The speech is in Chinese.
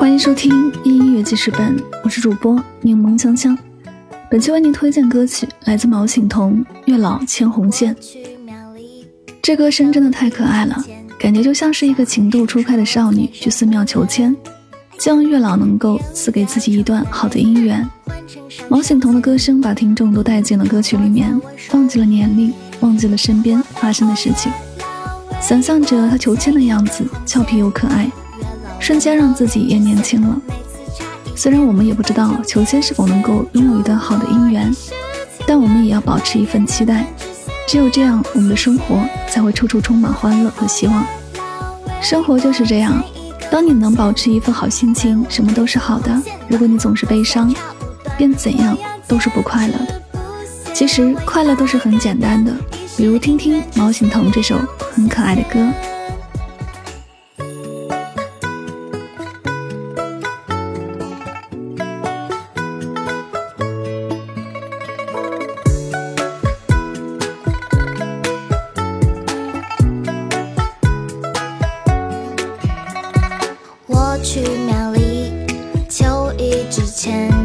欢迎收听音乐记事本，我是主播柠檬香香。本期为您推荐歌曲来自毛醒彤《月老牵红线》。这歌声真的太可爱了，感觉就像是一个情窦初开的少女去寺庙求签，希望月老能够赐给自己一段好的姻缘。毛醒彤的歌声把听众都带进了歌曲里面，忘记了年龄，忘记了身边发生的事情，想象着他求签的样子，俏皮又可爱。瞬间让自己也年轻了。虽然我们也不知道求仙是否能够拥有一段好的姻缘，但我们也要保持一份期待。只有这样，我们的生活才会处处充满欢乐和希望。生活就是这样，当你能保持一份好心情，什么都是好的；如果你总是悲伤，便怎样都是不快乐的。其实快乐都是很简单的，比如听听毛醒彤这首很可爱的歌。去庙里求一支签。